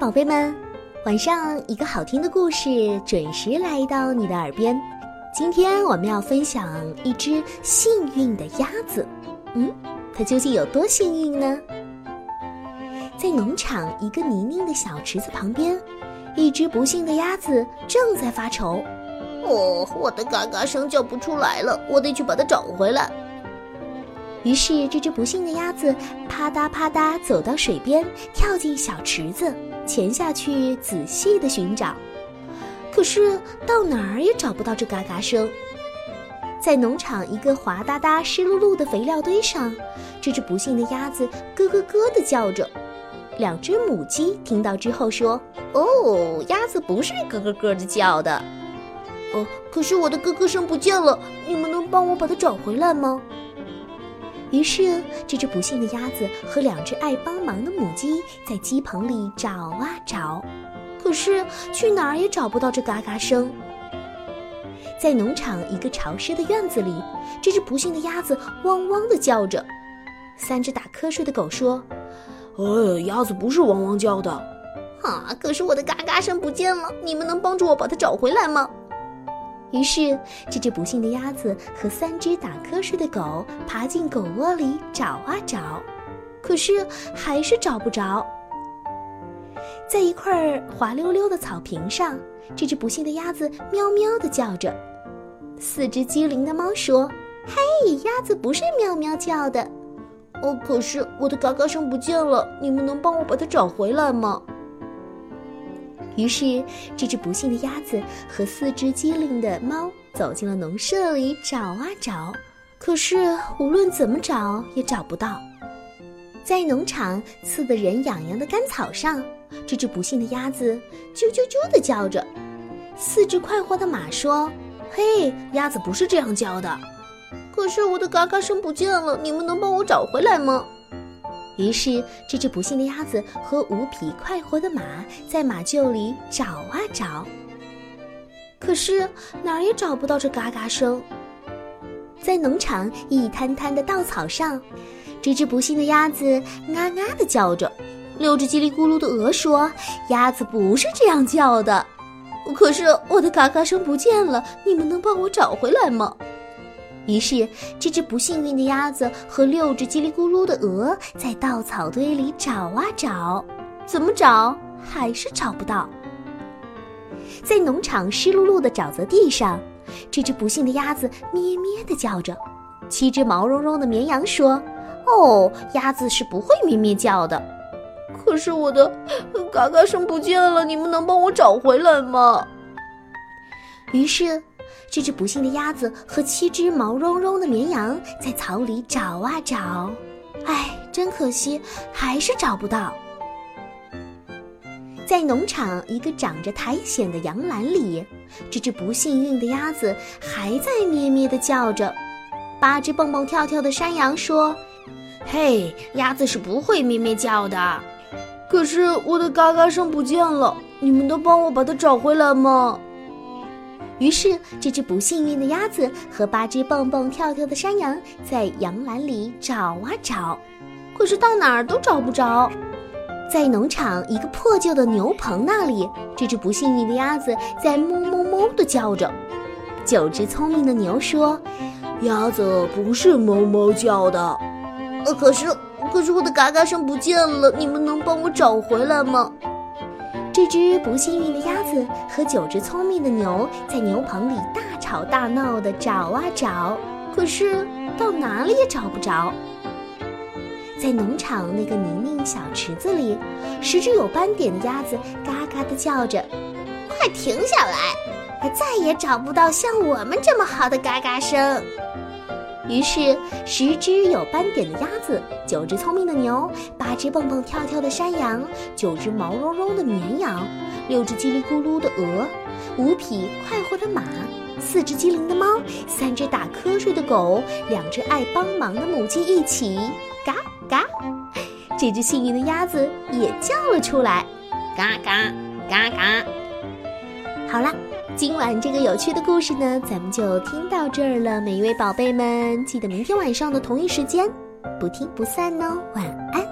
宝贝们，晚上一个好听的故事准时来到你的耳边。今天我们要分享一只幸运的鸭子。嗯，它究竟有多幸运呢？在农场一个泥泞的小池子旁边，一只不幸的鸭子正在发愁。哦，我的嘎嘎声叫不出来了，我得去把它找回来。于是，这只不幸的鸭子啪嗒啪嗒走到水边，跳进小池子，潜下去仔细的寻找。可是到哪儿也找不到这嘎嘎声。在农场一个滑哒哒、湿漉漉的肥料堆上，这只不幸的鸭子咯咯咯地叫着。两只母鸡听到之后说：“哦，鸭子不是咯咯咯的叫的。哦，可是我的咯咯声不见了，你们能帮我把它找回来吗？”于是，这只不幸的鸭子和两只爱帮忙的母鸡在鸡棚里找啊找，可是去哪儿也找不到这嘎嘎声。在农场一个潮湿的院子里，这只不幸的鸭子汪汪地叫着。三只打瞌睡的狗说：“哎，鸭子不是汪汪叫的。啊，可是我的嘎嘎声不见了，你们能帮助我把它找回来吗？”于是，这只不幸的鸭子和三只打瞌睡的狗爬进狗窝里找啊找，可是还是找不着。在一块滑溜溜的草坪上，这只不幸的鸭子喵喵地叫着。四只机灵的猫说：“嘿，鸭子不是喵喵叫的。”哦，可是我的嘎嘎声不见了，你们能帮我把它找回来吗？于是，这只不幸的鸭子和四只机灵的猫走进了农舍里找啊找，可是无论怎么找也找不到。在农场刺得人痒痒的干草上，这只不幸的鸭子啾啾啾地叫着。四只快活的马说：“嘿，鸭子不是这样叫的。”可是我的嘎嘎声不见了，你们能帮我找回来吗？于是，这只不幸的鸭子和五匹快活的马在马厩里找啊找，可是哪儿也找不到这嘎嘎声。在农场一滩滩的稻草上，这只不幸的鸭子啊啊的叫着。六只叽里咕噜的鹅说：“鸭子不是这样叫的。”可是我的嘎嘎声不见了，你们能帮我找回来吗？于是，这只不幸运的鸭子和六只叽里咕噜的鹅在稻草堆里找啊找，怎么找还是找不到。在农场湿漉漉的沼泽地上，这只不幸的鸭子咩咩地叫着。七只毛茸茸的绵羊说：“哦，鸭子是不会咩咩叫的。”可是我的嘎嘎声不见了，你们能帮我找回来吗？于是。这只不幸的鸭子和七只毛茸茸的绵羊在草里找啊找，唉，真可惜，还是找不到。在农场一个长着苔藓的羊栏里，这只不幸运的鸭子还在咩咩地叫着。八只蹦蹦跳跳的山羊说：“嘿，鸭子是不会咩咩叫的。”可是我的嘎嘎声不见了，你们能帮我把它找回来吗？于是，这只不幸运的鸭子和八只蹦蹦跳跳的山羊在羊栏里找啊找，可是到哪儿都找不着。在农场一个破旧的牛棚那里，这只不幸运的鸭子在哞哞哞地叫着。九只聪明的牛说：“鸭子不是哞哞叫的。”呃，可是，可是我的嘎嘎声不见了，你们能帮我找回来吗？这只不幸运的鸭子和九只聪明的牛在牛棚里大吵大闹地找啊找，可是到哪里也找不着。在农场那个泥泞小池子里，十只有斑点的鸭子嘎嘎地叫着：“快停下来！再也找不到像我们这么好的嘎嘎声。”于是，十只有斑点的鸭子，九只聪明的牛，八只蹦蹦跳跳的山羊，九只毛茸茸的绵羊，六只叽里咕噜的鹅，五匹快活的马，四只机灵的猫，三只打瞌睡的狗，两只爱帮忙的母鸡一起嘎嘎，这只幸运的鸭子也叫了出来，嘎嘎嘎嘎。好了。今晚这个有趣的故事呢，咱们就听到这儿了。每一位宝贝们，记得明天晚上的同一时间，不听不散哦。晚安。